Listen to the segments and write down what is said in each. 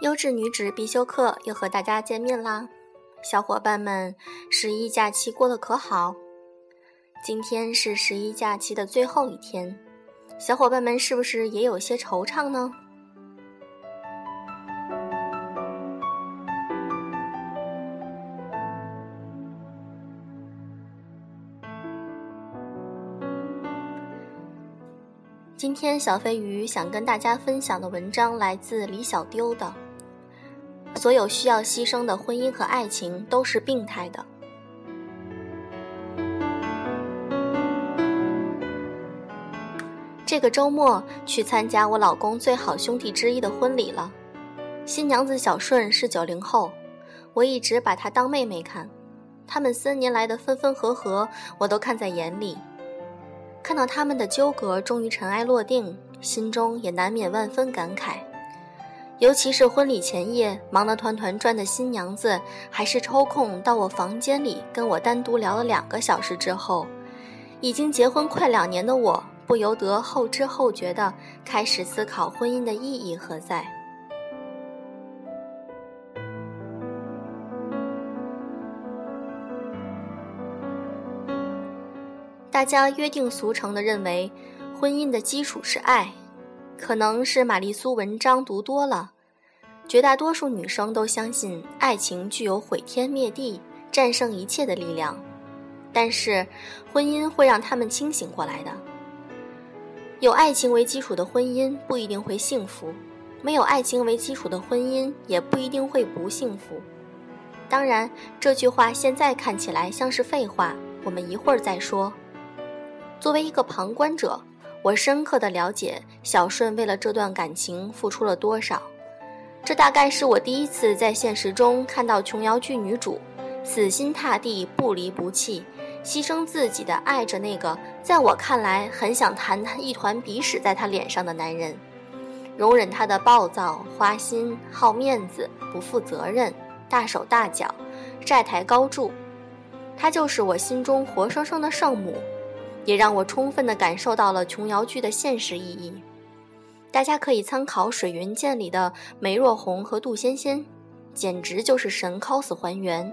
优质女纸必修课又和大家见面啦，小伙伴们，十一假期过得可好？今天是十一假期的最后一天，小伙伴们是不是也有些惆怅呢？今天小飞鱼想跟大家分享的文章来自李小丢的。所有需要牺牲的婚姻和爱情都是病态的。这个周末去参加我老公最好兄弟之一的婚礼了。新娘子小顺是九零后，我一直把她当妹妹看。他们三年来的分分合合，我都看在眼里。看到他们的纠葛终于尘埃落定，心中也难免万分感慨。尤其是婚礼前夜，忙得团团转的新娘子，还是抽空到我房间里跟我单独聊了两个小时之后，已经结婚快两年的我，不由得后知后觉地开始思考婚姻的意义何在。大家约定俗成的认为，婚姻的基础是爱，可能是玛丽苏文章读多了，绝大多数女生都相信爱情具有毁天灭地、战胜一切的力量。但是，婚姻会让他们清醒过来的。有爱情为基础的婚姻不一定会幸福，没有爱情为基础的婚姻也不一定会不幸福。当然，这句话现在看起来像是废话，我们一会儿再说。作为一个旁观者，我深刻的了解小顺为了这段感情付出了多少。这大概是我第一次在现实中看到琼瑶剧女主死心塌地、不离不弃，牺牲自己的爱着那个在我看来很想弹他一团鼻屎在他脸上的男人，容忍他的暴躁、花心、好面子、不负责任、大手大脚、债台高筑。她就是我心中活生生的圣母。也让我充分的感受到了琼瑶剧的现实意义。大家可以参考《水云间》里的梅若红和杜仙仙，简直就是神 cos 还原。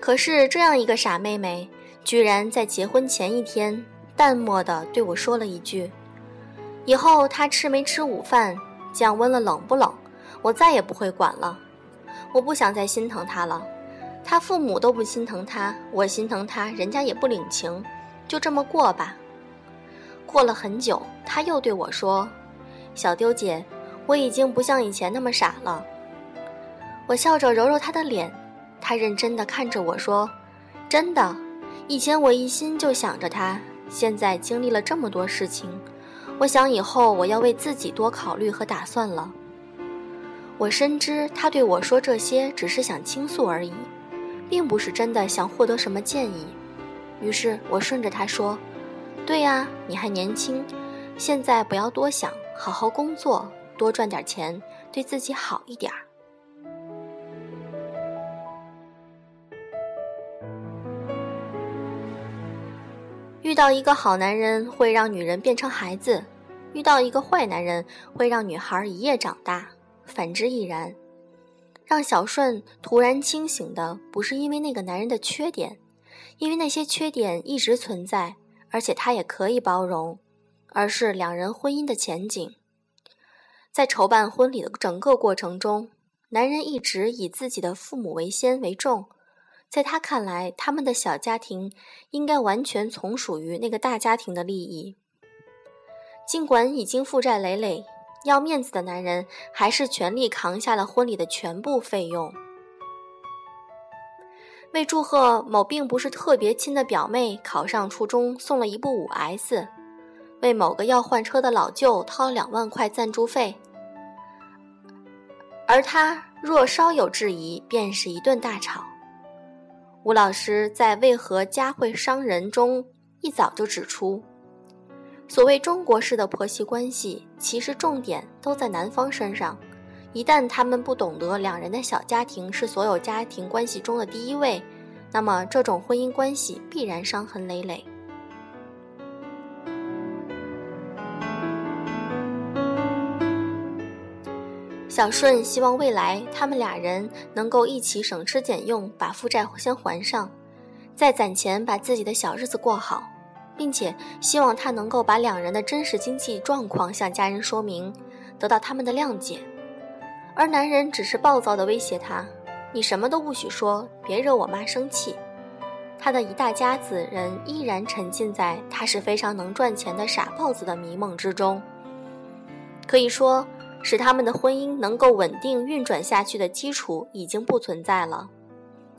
可是这样一个傻妹妹，居然在结婚前一天淡漠的对我说了一句：“以后她吃没吃午饭，降温了冷不冷，我再也不会管了。”我不想再心疼他了，他父母都不心疼他，我心疼他，人家也不领情，就这么过吧。过了很久，他又对我说：“小丢姐，我已经不像以前那么傻了。”我笑着揉揉他的脸，他认真的看着我说：“真的，以前我一心就想着他，现在经历了这么多事情，我想以后我要为自己多考虑和打算了。”我深知他对我说这些只是想倾诉而已，并不是真的想获得什么建议。于是我顺着他说：“对呀，你还年轻，现在不要多想，好好工作，多赚点钱，对自己好一点。”遇到一个好男人会让女人变成孩子，遇到一个坏男人会让女孩一夜长大。反之亦然。让小顺突然清醒的，不是因为那个男人的缺点，因为那些缺点一直存在，而且他也可以包容，而是两人婚姻的前景。在筹办婚礼的整个过程中，男人一直以自己的父母为先为重，在他看来，他们的小家庭应该完全从属于那个大家庭的利益。尽管已经负债累累。要面子的男人还是全力扛下了婚礼的全部费用。为祝贺某并不是特别亲的表妹考上初中，送了一部五 S；为某个要换车的老舅掏了两万块赞助费。而他若稍有质疑，便是一顿大吵。吴老师在《为何家会伤人》中一早就指出。所谓中国式的婆媳关系其实重点都在男方身上。一旦他们不懂得两人的小家庭是所有家庭关系中的第一位那么这种婚姻关系必然伤痕累累。小顺希望未来他们俩人能够一起省吃俭用把负债先还上再攒钱把自己的小日子过好并且希望他能够把两人的真实经济状况向家人说明，得到他们的谅解。而男人只是暴躁地威胁他：“你什么都不许说，别惹我妈生气。”他的一大家子人依然沉浸在他是非常能赚钱的傻豹子的迷梦之中，可以说。使他们的婚姻能够稳定运转下去的基础已经不存在了，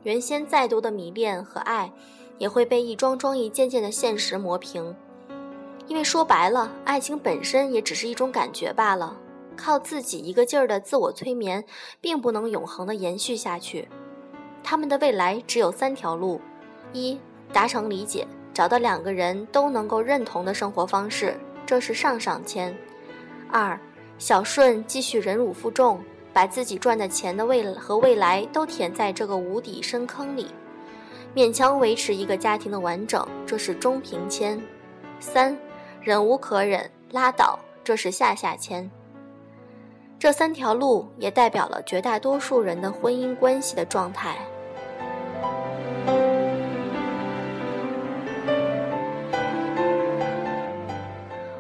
原先再多的迷恋和爱，也会被一桩桩一件件的现实磨平。因为说白了，爱情本身也只是一种感觉罢了，靠自己一个劲儿的自我催眠，并不能永恒的延续下去。他们的未来只有三条路：一、达成理解，找到两个人都能够认同的生活方式，这是上上签；二、小顺继续忍辱负重，把自己赚的钱的未和未来都填在这个无底深坑里，勉强维持一个家庭的完整，这是中平签。三，忍无可忍，拉倒，这是下下签。这三条路也代表了绝大多数人的婚姻关系的状态。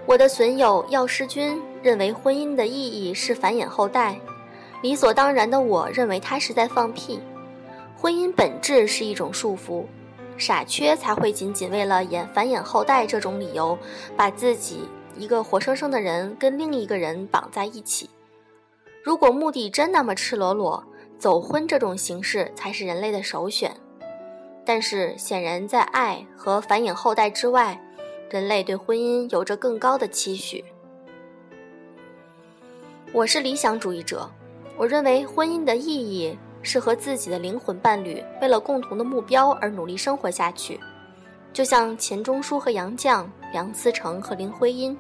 我的损友药师君。认为婚姻的意义是繁衍后代，理所当然的我认为他是在放屁。婚姻本质是一种束缚，傻缺才会仅仅为了演繁衍后代这种理由，把自己一个活生生的人跟另一个人绑在一起。如果目的真那么赤裸裸，走婚这种形式才是人类的首选。但是显然，在爱和繁衍后代之外，人类对婚姻有着更高的期许。我是理想主义者，我认为婚姻的意义是和自己的灵魂伴侣为了共同的目标而努力生活下去，就像钱钟书和杨绛、梁思成和林徽因，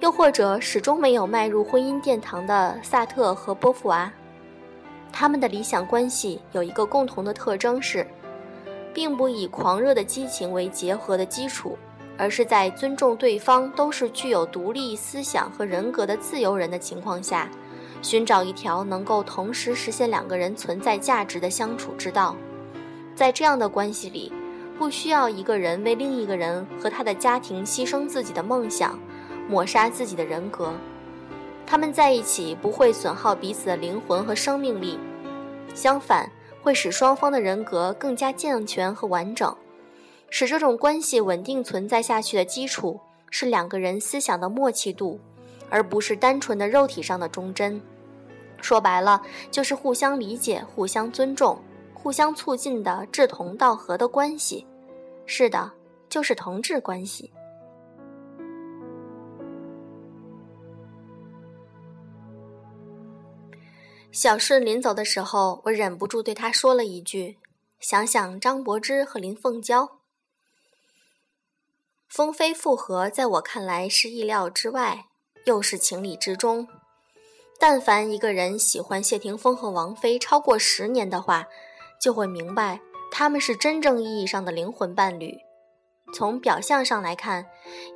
又或者始终没有迈入婚姻殿堂的萨特和波伏娃。他们的理想关系有一个共同的特征是，并不以狂热的激情为结合的基础。而是在尊重对方都是具有独立思想和人格的自由人的情况下，寻找一条能够同时实现两个人存在价值的相处之道。在这样的关系里，不需要一个人为另一个人和他的家庭牺牲自己的梦想，抹杀自己的人格。他们在一起不会损耗彼此的灵魂和生命力，相反，会使双方的人格更加健全和完整。使这种关系稳定存在下去的基础是两个人思想的默契度，而不是单纯的肉体上的忠贞。说白了，就是互相理解、互相尊重、互相促进的志同道合的关系。是的，就是同志关系。小顺临走的时候，我忍不住对他说了一句：“想想张柏芝和林凤娇。”风飞复合，在我看来是意料之外，又是情理之中。但凡一个人喜欢谢霆锋和王菲超过十年的话，就会明白他们是真正意义上的灵魂伴侣。从表象上来看，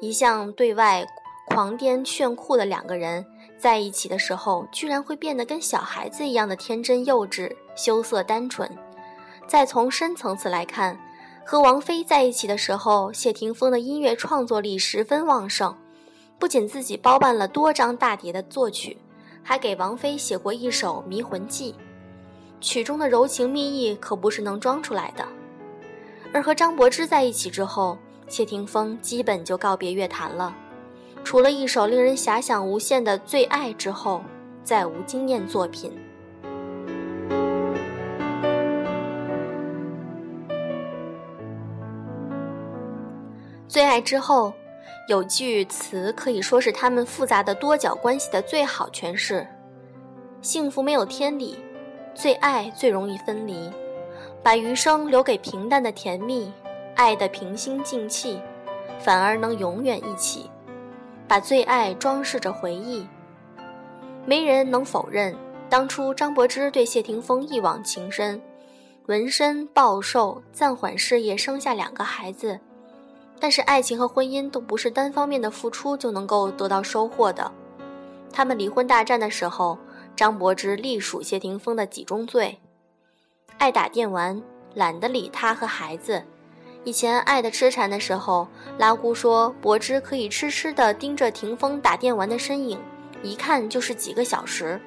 一向对外狂癫炫酷的两个人在一起的时候，居然会变得跟小孩子一样的天真幼稚、羞涩单纯。再从深层次来看，和王菲在一起的时候，谢霆锋的音乐创作力十分旺盛，不仅自己包办了多张大碟的作曲，还给王菲写过一首《迷魂记》，曲中的柔情蜜意可不是能装出来的。而和张柏芝在一起之后，谢霆锋基本就告别乐坛了，除了一首令人遐想无限的《最爱》之后，再无惊艳作品。最爱之后，有句词可以说是他们复杂的多角关系的最好诠释：幸福没有天理，最爱最容易分离，把余生留给平淡的甜蜜，爱的平心静气，反而能永远一起。把最爱装饰着回忆，没人能否认，当初张柏芝对谢霆锋一往情深，纹身、暴瘦、暂缓事业，生下两个孩子。但是爱情和婚姻都不是单方面的付出就能够得到收获的。他们离婚大战的时候，张柏芝隶属谢霆锋的几宗罪：爱打电玩，懒得理他和孩子。以前爱的痴缠的时候，拉姑说柏芝可以痴痴地盯着霆锋打电玩的身影，一看就是几个小时。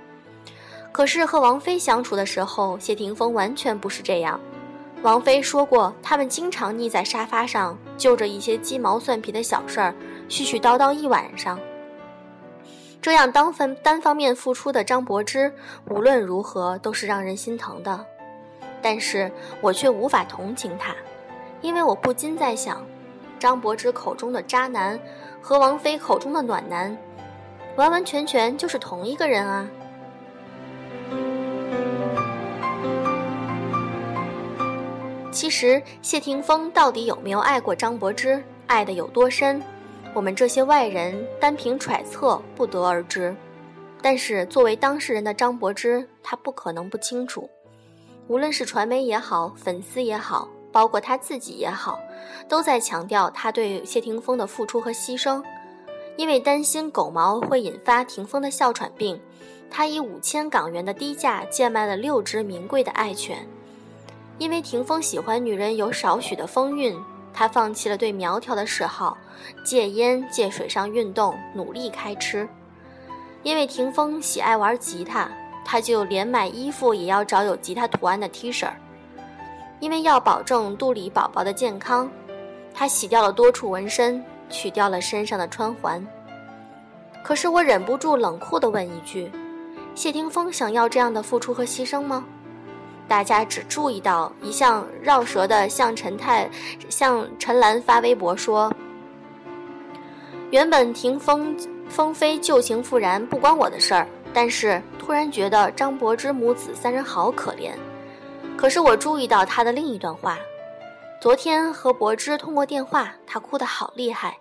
可是和王菲相处的时候，谢霆锋完全不是这样。王菲说过，他们经常腻在沙发上，就着一些鸡毛蒜皮的小事儿絮絮叨叨一晚上。这样单分单方面付出的张柏芝，无论如何都是让人心疼的。但是我却无法同情她。因为我不禁在想，张柏芝口中的渣男和王菲口中的暖男，完完全全就是同一个人啊！其实谢霆锋到底有没有爱过张柏芝，爱的有多深，我们这些外人单凭揣测不得而知。但是作为当事人的张柏芝，她不可能不清楚，无论是传媒也好，粉丝也好。包括他自己也好，都在强调他对谢霆锋的付出和牺牲。因为担心狗毛会引发霆锋的哮喘病，他以五千港元的低价贱卖了六只名贵的爱犬。因为霆锋喜欢女人有少许的风韵，他放弃了对苗条的嗜好，戒烟戒水上运动，努力开吃。因为霆锋喜爱玩吉他，他就连买衣服也要找有吉他图案的 T 恤。因为要保证肚里宝宝的健康，他洗掉了多处纹身，取掉了身上的穿环。可是我忍不住冷酷地问一句：谢霆锋想要这样的付出和牺牲吗？大家只注意到一向绕舌的向陈太、向陈岚发微博说：“原本霆锋、锋飞旧情复燃不关我的事儿，但是突然觉得张柏芝母子三人好可怜。”可是我注意到他的另一段话，昨天和柏芝通过电话，他哭得好厉害，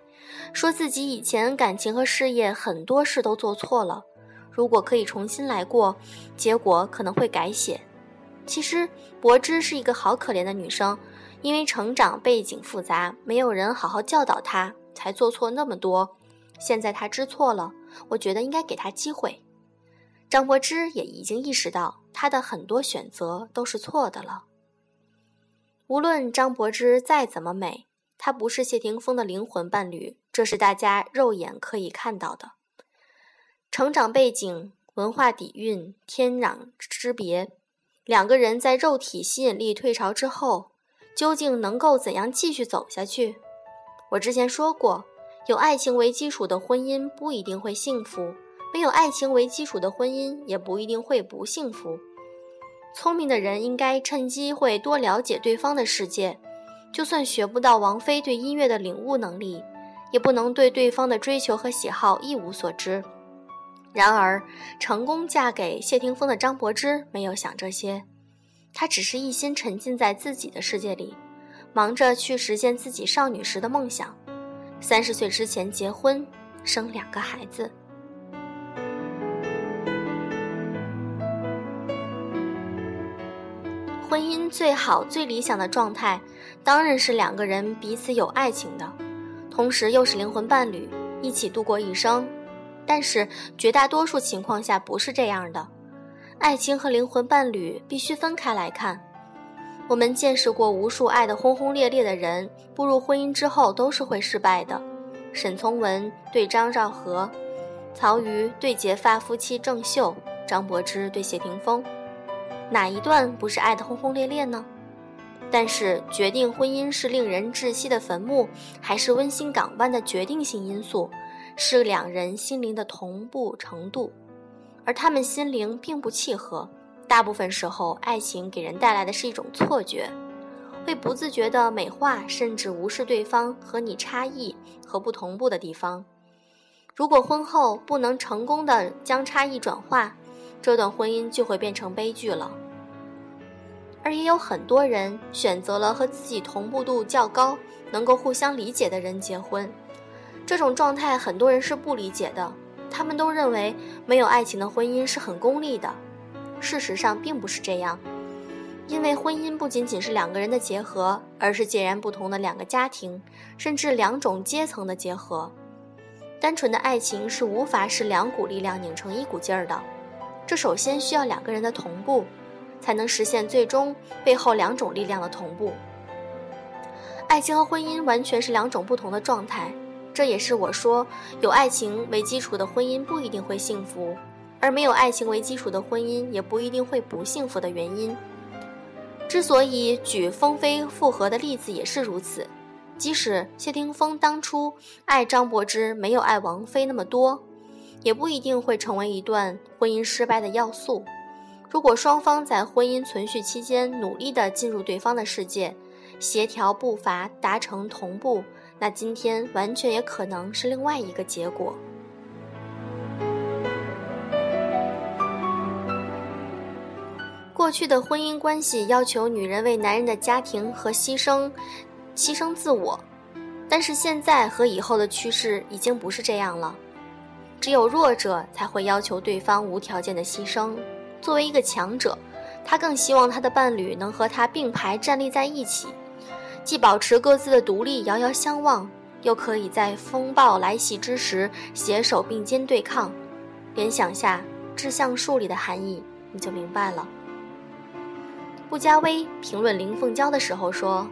说自己以前感情和事业很多事都做错了，如果可以重新来过，结果可能会改写。其实柏芝是一个好可怜的女生，因为成长背景复杂，没有人好好教导她，才做错那么多。现在她知错了，我觉得应该给她机会。张柏芝也已经意识到。她的很多选择都是错的了。无论张柏芝再怎么美，她不是谢霆锋的灵魂伴侣，这是大家肉眼可以看到的。成长背景、文化底蕴天壤之别，两个人在肉体吸引力退潮之后，究竟能够怎样继续走下去？我之前说过，有爱情为基础的婚姻不一定会幸福。没有爱情为基础的婚姻也不一定会不幸福。聪明的人应该趁机会多了解对方的世界，就算学不到王菲对音乐的领悟能力，也不能对对方的追求和喜好一无所知。然而，成功嫁给谢霆锋的张柏芝没有想这些，她只是一心沉浸在自己的世界里，忙着去实现自己少女时的梦想。三十岁之前结婚，生两个孩子。婚姻最好、最理想的状态，当然是两个人彼此有爱情的，同时又是灵魂伴侣，一起度过一生。但是绝大多数情况下不是这样的，爱情和灵魂伴侣必须分开来看。我们见识过无数爱得轰轰烈烈的人，步入婚姻之后都是会失败的。沈从文对张兆和，曹禺对结发夫妻郑秀，张柏芝对谢霆锋。哪一段不是爱得轰轰烈烈呢？但是决定婚姻是令人窒息的坟墓，还是温馨港湾的决定性因素，是两人心灵的同步程度。而他们心灵并不契合，大部分时候，爱情给人带来的是一种错觉，会不自觉地美化甚至无视对方和你差异和不同步的地方。如果婚后不能成功的将差异转化，这段婚姻就会变成悲剧了。而也有很多人选择了和自己同步度较高、能够互相理解的人结婚，这种状态很多人是不理解的。他们都认为没有爱情的婚姻是很功利的，事实上并不是这样。因为婚姻不仅仅是两个人的结合，而是截然不同的两个家庭，甚至两种阶层的结合。单纯的爱情是无法使两股力量拧成一股劲儿的。这首先需要两个人的同步，才能实现最终背后两种力量的同步。爱情和婚姻完全是两种不同的状态，这也是我说有爱情为基础的婚姻不一定会幸福，而没有爱情为基础的婚姻也不一定会不幸福的原因。之所以举风飞复合的例子也是如此，即使谢霆锋当初爱张柏芝没有爱王菲那么多，也不一定会成为一段婚姻失败的要素。如果双方在婚姻存续期间努力地进入对方的世界。协调步伐，达成同步，那今天完全也可能是另外一个结果。过去的婚姻关系要求女人为男人的家庭和牺牲，牺牲自我，但是现在和以后的趋势已经不是这样了。只有弱者才会要求对方无条件的牺牲。作为一个强者，他更希望他的伴侣能和他并排站立在一起。既保持各自的独立，遥遥相望，又可以在风暴来袭之时携手并肩对抗。联想下《志向树》里的含义，你就明白了。顾嘉威评论林凤娇的时候说：“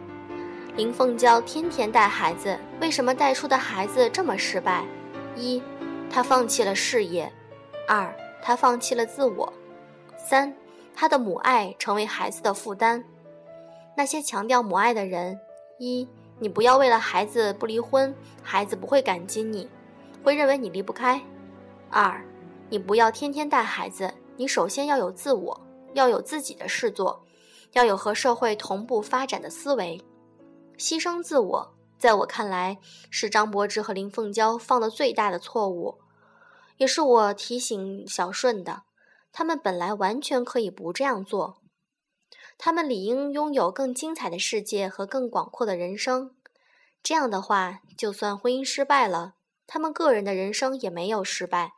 林凤娇天天带孩子，为什么带出的孩子这么失败？一，她放弃了事业；二，她放弃了自我；三，她的母爱成为孩子的负担。”那些强调母爱的人，一，你不要为了孩子不离婚，孩子不会感激你，会认为你离不开；二，你不要天天带孩子，你首先要有自我，要有自己的事做，要有和社会同步发展的思维。牺牲自我，在我看来是张柏芝和林凤娇犯的最大的错误，也是我提醒小顺的，他们本来完全可以不这样做。他们理应拥有更精彩的世界和更广阔的人生。这样的话，就算婚姻失败了，他们个人的人生也没有失败。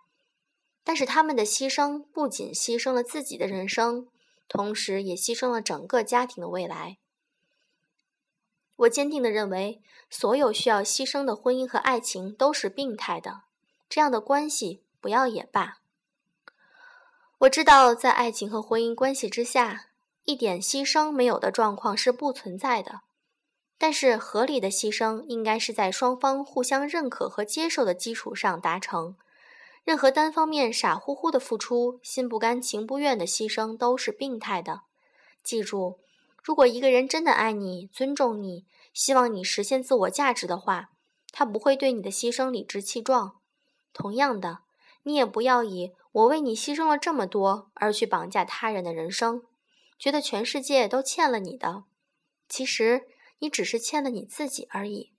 但是他们的牺牲不仅牺牲了自己的人生，同时也牺牲了整个家庭的未来。我坚定地认为，所有需要牺牲的婚姻和爱情都是病态的。这样的关系不要也罢。我知道，在爱情和婚姻关系之下。一点牺牲没有的状况是不存在的，但是合理的牺牲应该是在双方互相认可和接受的基础上达成。任何单方面傻乎乎的付出、心不甘情不愿的牺牲都是病态的。记住，如果一个人真的爱你、尊重你、希望你实现自我价值的话，他不会对你的牺牲理直气壮。同样的，你也不要以我为你牺牲了这么多而去绑架他人的人生。觉得全世界都欠了你的，其实你只是欠了你自己而已。